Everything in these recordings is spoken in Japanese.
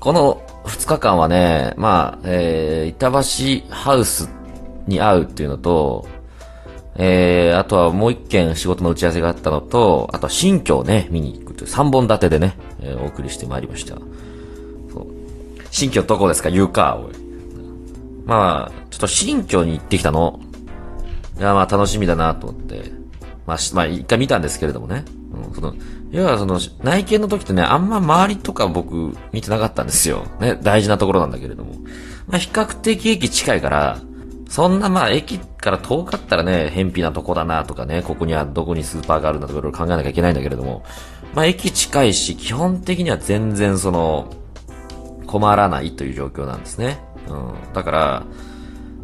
この2日間はね、まあ、えー、板橋ハウスに会うっていうのと、えー、あとはもう一件仕事の打ち合わせがあったのと、あとは新居をね、見に行くという3本立てでね、えー、お送りしてまいりました。そう。新居どこですか？言うか、おい。まあ、ちょっと新居に行ってきたの。いや、まあ楽しみだなと思って。まあ、まあ一回見たんですけれどもね。その、要はその、内見の時ってね、あんま周りとか僕見てなかったんですよ。ね、大事なところなんだけれども。まあ比較的駅近いから、そんなまあ駅から遠かったらね、偏僻なとこだなとかね、ここにはどこにスーパーがあるんだとかいろいろ考えなきゃいけないんだけれども、まあ駅近いし、基本的には全然その、困らないという状況なんですね。うん。だから、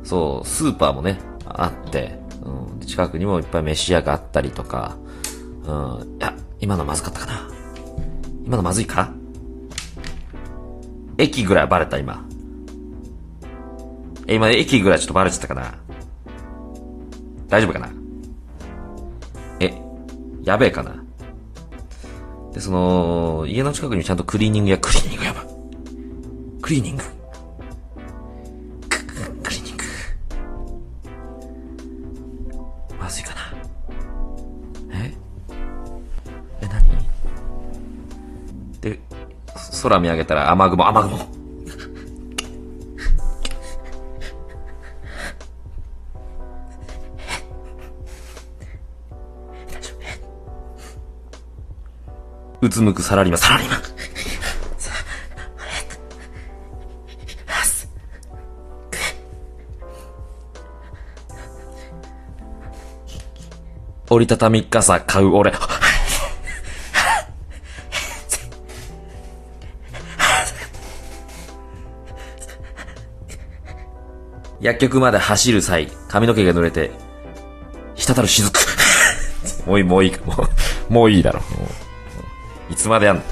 そう、スーパーもね、あって、うん。近くにもいっぱい飯屋があったりとか、うん。いや、今のまずかったかな？今のまずいか？駅ぐらいバレた、今。え、今、駅ぐらいちょっとバレちゃったかな？大丈夫かな？え、やべえかな？で、その、家の近くにちゃんとクリーニングや、クリーニングやば。クリーニング。クリーニング。まずいかな？で、空見上げたら雨雲、雨雲。うつむくサラリーマン、サラリーマン。折りたたみ傘買う俺。薬局まで走る際、髪の毛が濡れて、滴る雫。もういい、もういい、もう、もういいだろ。いつまでやんの？